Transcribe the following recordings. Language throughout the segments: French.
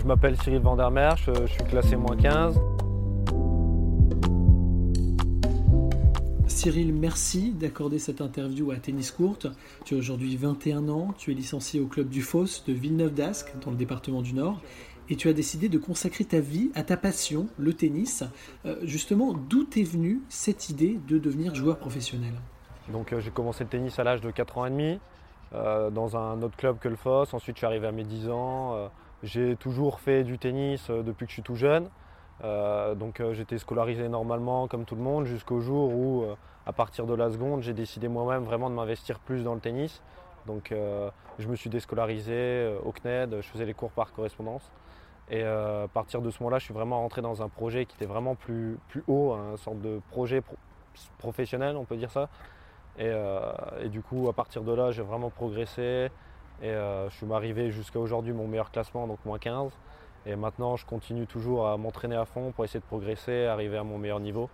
Je m'appelle Cyril Vandermeer, je, je suis classé moins 15. Cyril, merci d'accorder cette interview à Tennis Courte. Tu as aujourd'hui 21 ans, tu es licencié au club du Foss de Villeneuve-d'Ascq, dans le département du Nord, et tu as décidé de consacrer ta vie à ta passion, le tennis. Euh, justement, d'où t'est venue cette idée de devenir joueur professionnel? Donc euh, j'ai commencé le tennis à l'âge de 4 ans et demi, euh, dans un autre club que le Foss. Ensuite je suis arrivé à mes 10 ans. J'ai toujours fait du tennis euh, depuis que je suis tout jeune. Euh, donc euh, j'étais scolarisé normalement comme tout le monde jusqu'au jour où, à partir de la seconde, j'ai décidé moi-même vraiment de m'investir plus dans le tennis. Donc je me suis déscolarisé au CNED, je faisais les cours par correspondance. Et à partir de ce moment-là, je suis vraiment rentré dans un projet qui était vraiment plus, haut, un sorte de projet pro- professionnel, on peut dire ça. Et du coup, à partir de là, j'ai vraiment progressé. Et euh, je suis arrivé jusqu'à aujourd'hui mon meilleur classement, donc moins 15. Et maintenant, je continue toujours à m'entraîner à fond pour essayer de progresser, arriver à mon meilleur niveau,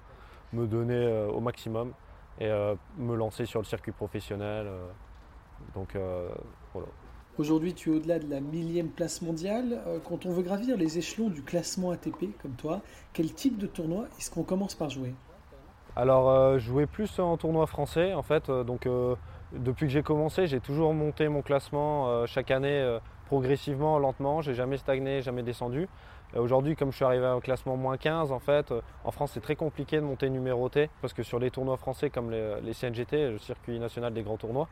me donner euh, au maximum et euh, me lancer sur le circuit professionnel. donc voilà. Aujourd'hui, tu es au-delà de la millième place mondiale. Quand on veut gravir les échelons du classement ATP, comme toi, quel type de tournoi est-ce qu'on commence par jouer? Alors, euh, je jouais plus en tournoi français en fait. donc, euh, depuis que j'ai commencé, j'ai toujours monté mon classement euh, chaque année euh, progressivement, lentement. J'ai jamais stagné, jamais descendu. Euh, Aujourd'hui, comme je suis arrivé au classement moins 15, en fait, en France, c'est très compliqué de monter numéroté parce que sur les tournois français comme les, CNGT, le circuit national des grands tournois,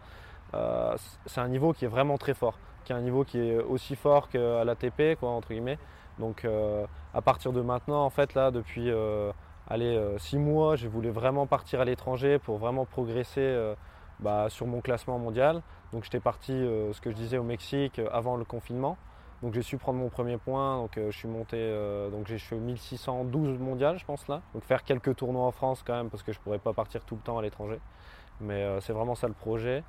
c'est un niveau qui est vraiment très fort, qui est un niveau qui est aussi fort qu'à l'ATP, quoi, entre guillemets. Donc, à partir de maintenant, en fait, là, depuis allez, euh, six mois, je voulais vraiment partir à l'étranger pour vraiment progresser bah, sur mon classement mondial. Donc j'étais parti, euh, ce que je disais, au Mexique euh, avant le confinement. Donc j'ai su prendre mon premier point. Donc euh, je suis monté, donc je suis au 1612 mondial, je pense là. Donc faire quelques tournois en France quand même parce que je pourrais pas partir tout le temps à l'étranger. Mais c'est vraiment ça le projet.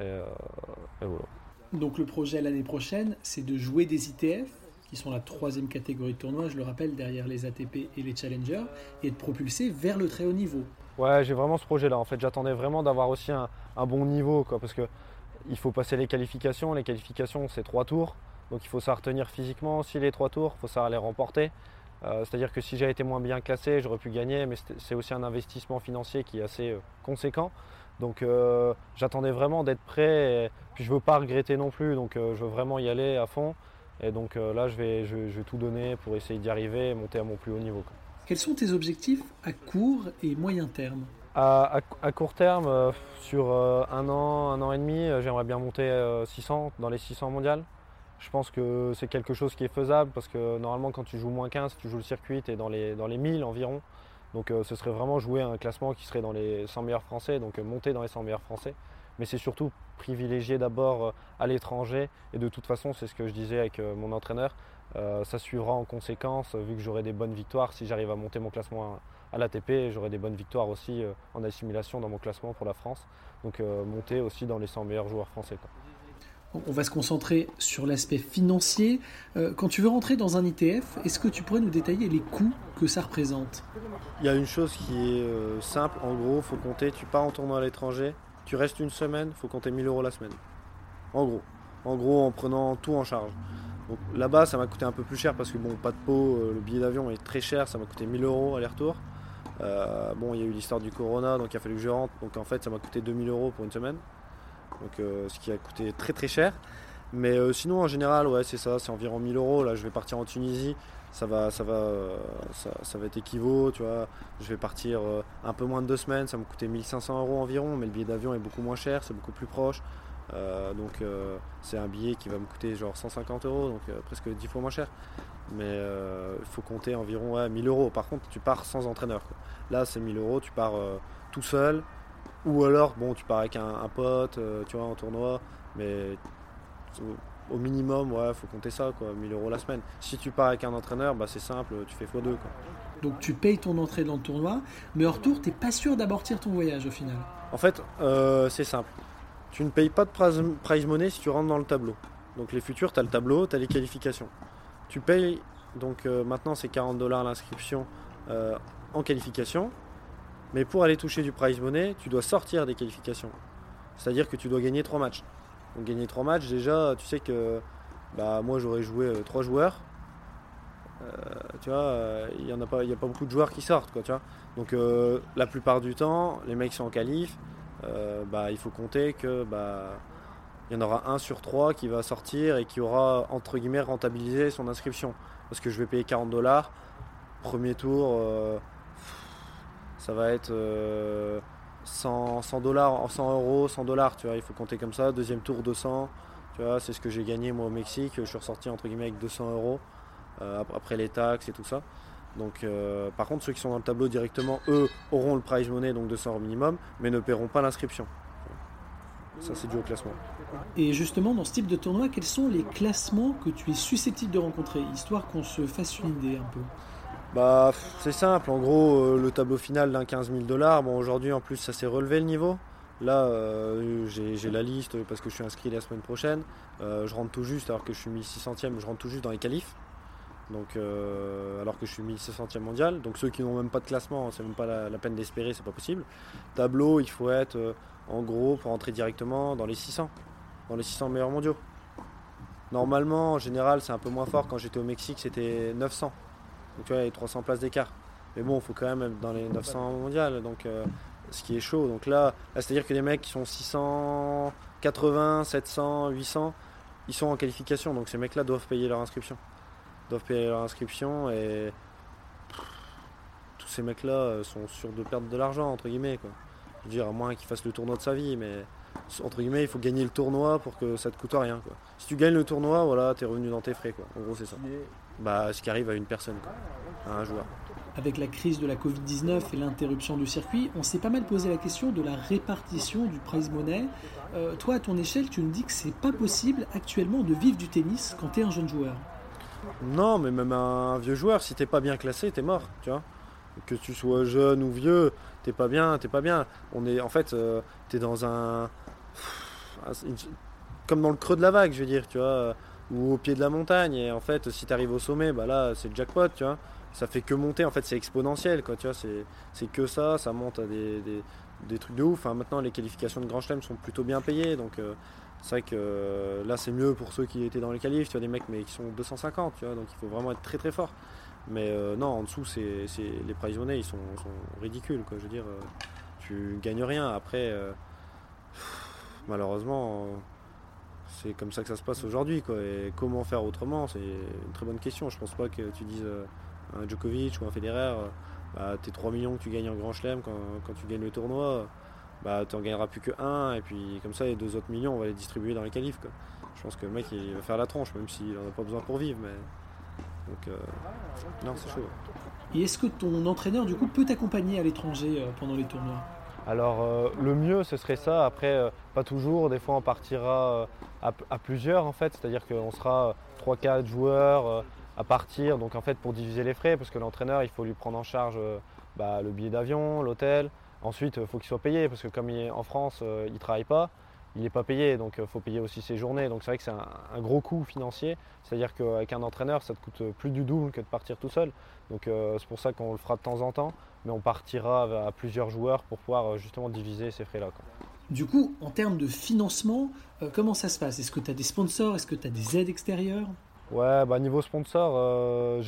Et, et voilà. Donc le projet l'année prochaine, c'est de jouer des ITF, qui sont la troisième catégorie de tournoi, je le rappelle, derrière les ATP et les Challengers, et de propulser vers le très haut niveau. Ouais, j'ai vraiment ce projet-là. En fait, j'attendais vraiment d'avoir aussi un, bon niveau, quoi, parce que il faut passer les qualifications. Les qualifications, c'est trois tours, donc il faut savoir tenir physiquement aussi les trois tours. Il faut savoir les remporter. Euh, C'est-à-dire que si j'avais été moins bien classé, j'aurais pu gagner, mais c'est aussi un investissement financier qui est assez euh, conséquent. Donc euh, j'attendais vraiment d'être prêt. Et, puis je veux pas regretter non plus, donc je veux vraiment y aller à fond. Et donc euh, là, je vais, je, je vais tout donner pour essayer d'y arriver et monter à mon plus haut niveau. quoi. Quels sont tes objectifs à court et moyen terme? À, à- à court terme, euh, sur euh, un an, un an et demi, j'aimerais bien monter euh, 600 dans les 600 mondiales. Je pense que c'est quelque chose qui est faisable parce que normalement, quand tu joues moins 15, tu joues le circuit, es dans les, dans les 1000 environ. Donc ce serait vraiment jouer un classement qui serait dans les 100 meilleurs français, donc monter dans les 100 meilleurs français. Mais c'est surtout privilégier d'abord euh, à l'étranger. Et de toute façon, c'est ce que je disais avec euh, mon entraîneur, euh, ça suivra en conséquence, vu que j'aurai des bonnes victoires si j'arrive à monter mon classement à, à l'ATP. J'aurai des bonnes victoires aussi euh, en assimilation dans mon classement pour la France. Donc euh, monter aussi dans les 100 meilleurs joueurs français. quoi. On va se concentrer sur l'aspect financier. Quand tu veux rentrer dans un ITF, est-ce que tu pourrais nous détailler les coûts que ça représente? Il y a une chose qui est simple, en gros, faut compter, tu pars en tournoi à l'étranger, tu restes une semaine, faut compter 1000 euros la semaine. En gros. En gros, en prenant tout en charge. Donc là-bas, ça m'a coûté un peu plus cher parce que bon, pas de pot, euh, le billet d'avion est très cher, ça m'a coûté 1000 euros aller-retour. Euh, bon, il y a eu l'histoire du corona, donc il a fallu que je rentre. Donc en fait, ça m'a coûté 2000 euros pour une semaine. Donc euh, ce qui a coûté très très cher. Mais sinon, en général, ouais, c'est ça, c'est environ 1000 euros. Là, je vais partir en Tunisie ça va, ça va, euh, ça, va être équivaut, tu vois. Je vais partir euh, un peu moins de deux semaines, ça me coûtait 1500 euros environ, mais le billet d'avion est beaucoup moins cher, c'est beaucoup plus proche. Euh, donc c'est un billet qui va me coûter genre 150 euros, donc presque 10 fois moins cher. Mais il faut compter environ ouais, 1000 euros. Par contre, tu pars sans entraîneur. Là, c'est 1000 euros, tu pars tout seul, ou alors, bon, tu pars avec un, un pote, tu vois, en tournoi, mais au, minimum, ouais, faut compter ça, quoi, 1000 euros la semaine. Si tu pars avec un entraîneur, bah, c'est simple, tu fais x2, quoi. Donc tu payes ton entrée dans le tournoi, mais en retour, t'es pas sûr d'amortir ton voyage au final. En fait, euh, c'est simple. Tu ne payes pas de prize, prize money si tu rentres dans le tableau. Donc les futurs, tu as le tableau, tu as les qualifications. Tu payes, donc euh, maintenant c'est 40 dollars l'inscription euh, en qualification. Mais pour aller toucher du prize money, tu dois sortir des qualifications. C'est-à-dire que tu dois gagner 3 matchs. Donc gagner 3 matchs, déjà, tu sais que bah, moi j'aurais joué 3 joueurs. tu vois, il n'y a, pas, a pas beaucoup de joueurs qui sortent. Quoi, tu vois. Donc la plupart du temps, les mecs sont en qualif. bah, il faut compter que bah, il y en aura un sur trois qui va sortir et qui aura entre guillemets rentabilisé son inscription. Parce que je vais payer 40 dollars. Premier tour, ça va être 100 dollars, 100 euros, 100 dollars, tu vois, il faut compter comme ça. Deuxième tour 200, tu vois, c'est ce que j'ai gagné moi au Mexique. Je suis ressorti entre guillemets avec 200 euros euh, après les taxes et tout ça. Donc, euh, par contre, ceux qui sont dans le tableau directement, eux, auront le prize money, donc 200 euros minimum, mais ne paieront pas l'inscription. Ça, c'est dû au classement. Et justement, dans ce type de tournoi, quels sont les classements que tu es susceptible de rencontrer, histoire qu'on se fasse une idée un peu bah, c'est simple. En gros, euh, le tableau final d'un 15 000 dollars. Bon, aujourd'hui, en plus, ça s'est relevé le niveau. Là, euh, j'ai la liste parce que je suis inscrit la semaine prochaine. Euh, je rentre tout juste, alors que je suis 1600e, je rentre tout juste dans les qualifs. Donc, alors que je suis 1600e mondial. Donc, ceux qui n'ont même pas de classement, c'est même pas la, peine d'espérer, c'est pas possible. Tableau, il faut être en gros pour entrer directement dans les 600, dans les 600 meilleurs mondiaux. Normalement, en général, c'est un peu moins fort. Quand j'étais au Mexique, c'était 900. Donc tu vois, il y a 300 places d'écart. Mais bon, il faut quand même être dans les 900 mondiales, donc euh, ce qui est chaud. Donc là, c'est-à-dire que les mecs qui sont 680, 700, 800, ils sont en qualification. Donc ces mecs-là doivent payer leur inscription. doivent payer leur inscription et tous ces mecs-là euh, sont sûrs de perdre de l'argent, entre guillemets. Quoi. Je veux dire, à moins qu'ils fassent le tournoi de sa vie, mais entre guillemets, il faut gagner le tournoi pour que ça te coûte rien. Quoi. Si tu gagnes le tournoi, voilà, es revenu dans tes frais. Quoi. En gros, c'est ça bah, ce qui arrive à une personne, à un joueur. Avec la crise de la Covid-19 et l'interruption du circuit, on s'est pas mal posé la question de la répartition du prize money. Euh, toi, à ton échelle, tu nous dis que c'est pas possible actuellement de vivre du tennis quand tu es un jeune joueur. Non, mais même un vieux joueur, si t'es pas bien classé, t'es mort, tu vois. Que tu sois jeune ou vieux, t'es pas bien, t'es pas bien. On est, en fait, euh, t'es dans un, comme dans le creux de la vague, je veux dire, tu vois ou au pied de la montagne. Et en fait, si tu au sommet, bah là, c'est le jackpot, tu vois. Ça fait que monter, en fait, c'est exponentiel, quoi, tu vois. C'est que ça, ça monte à des, des, trucs de ouf. Enfin, maintenant, les qualifications de Grand Chelem sont plutôt bien payées, donc euh, c'est vrai que euh, là, c'est mieux pour ceux qui étaient dans les qualifs, tu vois, des mecs mais qui sont 250, tu vois, donc il faut vraiment être très très fort. Mais euh, non, en dessous, c'est les prize money, ils sont, sont, ridicules, quoi. Je veux dire, tu gagnes rien. Après, malheureusement c'est comme ça que ça se passe aujourd'hui. Et comment faire autrement C'est une très bonne question. Je pense pas que tu dises euh, un Djokovic ou un Federer, euh, bah, tes 3 millions que tu gagnes en Grand Chelem quand, tu gagnes le tournoi, bah, tu n'en gagneras plus que un. Et puis comme ça, les deux autres millions, on va les distribuer dans les qualifs. Je pense que le mec, il va faire la tronche, même s'il n'en a pas besoin pour vivre. Mais... Donc, euh, non, c'est chaud. Et est-ce que ton entraîneur, du coup, peut t'accompagner à l'étranger pendant les tournois? Alors euh, le mieux ce serait ça, après euh, pas toujours, des fois on partira euh, à, plusieurs en fait, c'est-à-dire qu'on sera 3-4 joueurs à partir, donc en fait pour diviser les frais, parce que l'entraîneur il faut lui prendre en charge bah, le billet d'avion, l'hôtel, ensuite il faut qu'il soit payé, parce que comme il est en France il ne travaille pas, il n'est pas payé, donc il faut payer aussi ses journées, donc c'est vrai que c'est un, gros coût financier, c'est-à-dire qu'avec un entraîneur ça te coûte plus du double que de partir tout seul, donc c'est pour ça qu'on le fera de temps en temps. Mais on partira à plusieurs joueurs pour pouvoir euh, justement diviser ces frais-là. Du coup, en termes de financement, euh, comment ça se passe? Est-ce que tu as des sponsors? Est-ce que tu as des aides extérieures? Ouais, bah niveau sponsor, euh,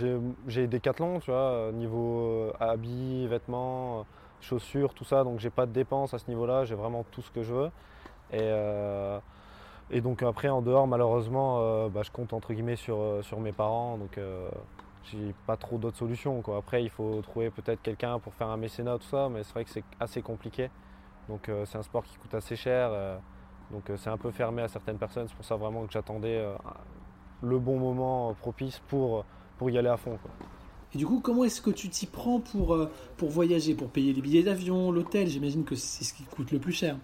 j'ai Decathlon, tu vois, niveau habits, vêtements, chaussures, tout ça, donc j'ai pas de dépenses à ce niveau-là, j'ai vraiment tout ce que je veux. Et, et donc après, en dehors, malheureusement, bah, je compte entre guillemets sur, sur mes parents, donc j'ai pas trop d'autres solutions. Quoi. Après, il faut trouver peut-être quelqu'un pour faire un mécénat, tout ça, mais c'est vrai que c'est assez compliqué. Donc, euh, c'est un sport qui coûte assez cher. Euh, donc, euh, c'est un peu fermé à certaines personnes. C'est pour ça vraiment que j'attendais le bon moment propice pour, pour y aller à fond. Et du coup, comment est-ce que tu t'y prends pour, pour voyager, pour payer les billets d'avion, l'hôtel? J'imagine que c'est ce qui coûte le plus cher.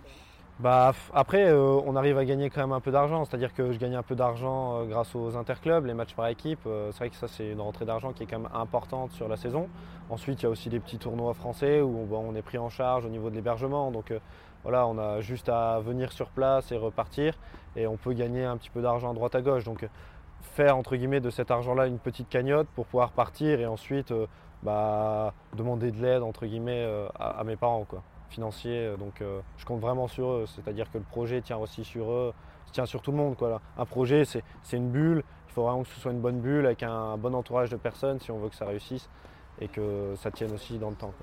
Bah, après, euh, on arrive à gagner quand même un peu d'argent. C'est-à-dire que je gagne un peu d'argent euh, grâce aux interclubs, les matchs par équipe. Euh, c'est vrai que ça, c'est une rentrée d'argent qui est quand même importante sur la saison. Ensuite, il y a aussi des petits tournois français où on, est pris en charge au niveau de l'hébergement. Donc voilà, on a juste à venir sur place et repartir. Et on peut gagner un petit peu d'argent à droite à gauche. Donc faire entre guillemets de cet argent-là une petite cagnotte pour pouvoir partir et ensuite bah, demander de l'aide entre guillemets à, à mes parents. Quoi financier. Euh, donc euh, je compte vraiment sur eux. C'est-à-dire que le projet tient aussi sur eux, tient sur tout le monde. Quoi, Un projet, c'est une bulle. Il faut vraiment que ce soit une bonne bulle avec un bon entourage de personnes si on veut que ça réussisse et que ça tienne aussi dans le temps.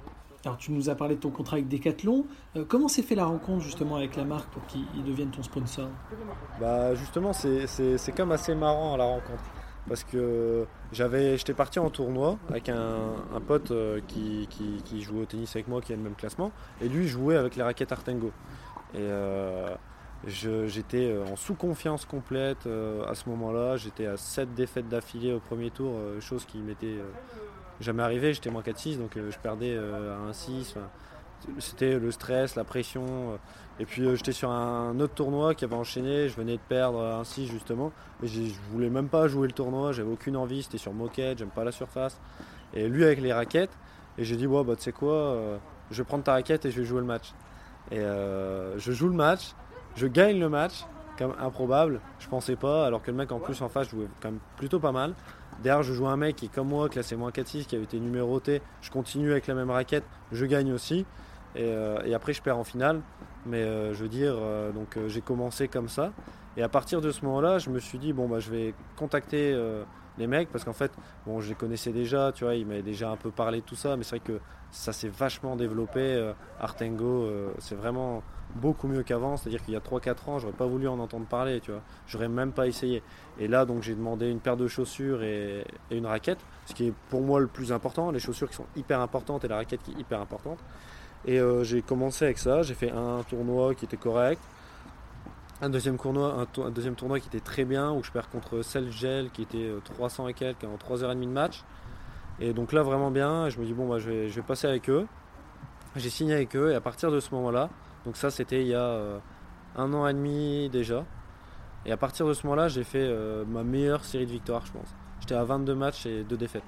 Alors tu nous as parlé de ton contrat avec Decathlon. Euh, comment s'est fait la rencontre justement avec la marque pour qu'ils deviennent ton sponsor? Bah justement c'est comme assez marrant la rencontre. Parce que j'avais, j'étais parti en tournoi avec un, pote euh, qui, jouait au tennis avec moi, qui a le même classement, et lui jouait avec les raquettes Artengo. Et euh, j'étais en sous-confiance complète à ce moment-là. J'étais à 7 défaites d'affilée au premier tour, chose qui m'était jamais arrivé, j'étais moins 4-6, donc euh, je perdais euh, à 1-6. C'était le stress, la pression. Euh. et puis j'étais sur un autre tournoi qui avait enchaîné, je venais de perdre 1-6 justement. Mais je voulais même pas jouer le tournoi, j'avais aucune envie, c'était sur moquette, j'aime pas la surface. Et lui avec les raquettes, et j'ai dit, bon, bah, tu sais quoi, je vais prendre ta raquette et je vais jouer le match. Et je joue le match, je gagne le match, comme improbable, je pensais pas, alors que le mec en plus en face jouait quand même plutôt pas mal. Derrière, je joue un mec qui comme moi, classé moins 4-6, qui avait été numéroté. Je continue avec la même raquette, je gagne aussi. Et, euh, après, je perds en finale. Mais euh, je veux dire, euh, donc j'ai commencé comme ça. Et à partir de ce moment-là, je me suis dit, bon, bah, je vais contacter les mecs parce qu'en fait, bon, je les connaissais déjà, tu vois, ils m'avaient déjà un peu parlé de tout ça. Mais c'est vrai que ça s'est vachement développé. Artengo, c'est vraiment beaucoup mieux qu'avant. C'est-à-dire qu'il y a 3-4 ans, j'aurais pas voulu en entendre parler, tu vois. J'aurais même pas essayé. Et là, donc, j'ai demandé une paire de chaussures et, une raquette, ce qui est pour moi le plus important. Les chaussures qui sont hyper importantes et la raquette qui est hyper importante. Et euh, j'ai commencé avec ça. J'ai fait un tournoi qui était correct. Un deuxième, tournoi, qui était très bien, où je perds contre Selgel qui était 300 euh, et quelques en 3h30 de match. Et donc là, vraiment bien. Je me dis, bon, bah, je, vais, passer avec eux. J'ai signé avec eux et à partir de ce moment-là, donc ça c'était il y a euh, un an et demi déjà. Et à partir de ce moment-là, j'ai fait ma meilleure série de victoires, je pense. J'étais à 22 matchs et 2 défaites.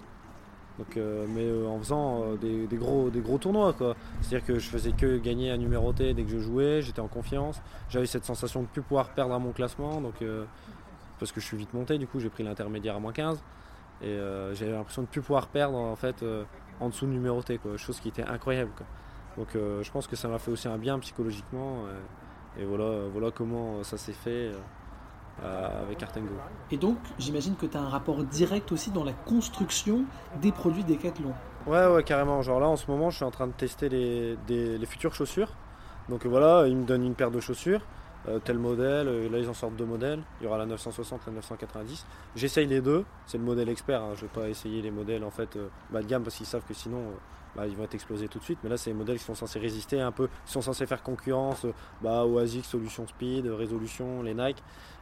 Donc, euh, mais en faisant des, gros, des gros tournois. C'est-à-dire que je faisais que gagner à numéroté dès que je jouais, j'étais en confiance. J'avais cette sensation de ne plus pouvoir perdre à mon classement. Donc, parce que je suis vite monté, du coup j'ai pris l'intermédiaire à moins 15. Et j'avais l'impression de ne plus pouvoir perdre en fait en dessous de numéroté. Quoi. Chose qui était incroyable. Donc euh, je pense que ça m'a fait aussi un bien psychologiquement. Euh, et voilà, voilà comment ça s'est fait euh, avec Artengo. Et donc j'imagine que tu as un rapport direct aussi dans la construction des produits Decathlon. Ouais, ouais, carrément. Genre là en ce moment je suis en train de tester les, les futures chaussures. Donc voilà, ils me donnent une paire de chaussures. Tel modèle, là ils en sortent deux modèles, il y aura la 960, la 990. J'essaye les deux, c'est le modèle expert, hein. je ne vais pas essayer les modèles en fait bas de gamme parce qu'ils savent que sinon bah, ils vont être explosés tout de suite. Mais là, c'est des modèles qui sont censés résister un peu, qui sont censés faire concurrence bah, aux ASICS, Solution Speed, Résolution, les Nike.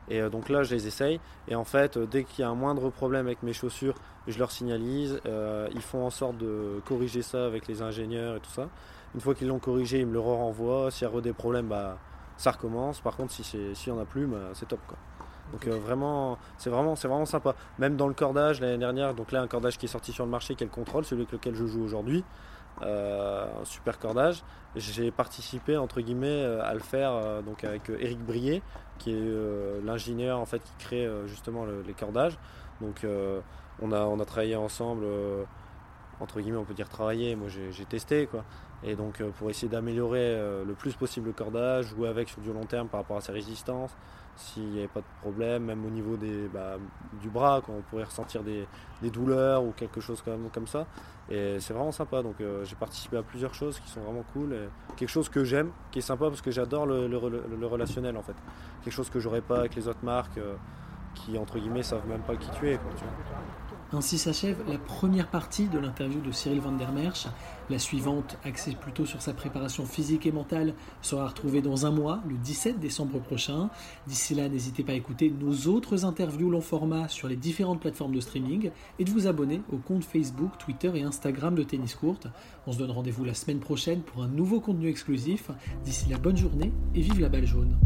Et euh, donc là, je les essaye. Et en fait, euh, dès qu'il y a un moindre problème avec mes chaussures, je leur signalise. Euh, ils font en sorte de corriger ça avec les ingénieurs et tout ça. Une fois qu'ils l'ont corrigé, ils me le renvoient. S'il y a des problèmes, bah, ça recommence. Par contre, si s'il n'y en a plus, bah, c'est top. Quoi. Donc vraiment, c'est vraiment, c'est vraiment sympa. Même dans le cordage l'année dernière, donc là un cordage qui est sorti sur le marché, qui est le contrôle, celui avec lequel je joue aujourd'hui, euh, un super cordage. J'ai participé entre guillemets euh, à le faire euh, donc avec Eric Brier, qui est l'ingénieur en fait qui crée justement les cordages. Donc on a on a travaillé ensemble entre guillemets on peut dire travailler. Moi j'ai testé quoi. Et donc pour essayer d'améliorer le plus possible le cordage, jouer avec sur du long terme par rapport à sa résistance s'il n'y avait pas de problème, même au niveau des, bah, du bras, quand on pourrait ressentir des, douleurs ou quelque chose comme, comme ça. Et c'est vraiment sympa. Donc euh, j'ai participé à plusieurs choses qui sont vraiment cool. quelque chose que j'aime, qui est sympa parce que j'adore le, le, relationnel en fait. Quelque chose que j'aurais pas avec les autres marques euh, qui entre guillemets savent même pas qui tu es. Ainsi s'achève la première partie de l'interview de Cyril van der Merch. La suivante, axée plutôt sur sa préparation physique et mentale, sera retrouvée dans un mois, le 17 décembre prochain. D'ici là, n'hésitez pas à écouter nos autres interviews long format sur les différentes plateformes de streaming et de vous abonner au compte Facebook, Twitter et Instagram de Tennis Court. On se donne rendez-vous la semaine prochaine pour un nouveau contenu exclusif. D'ici là, bonne journée et vive la balle jaune.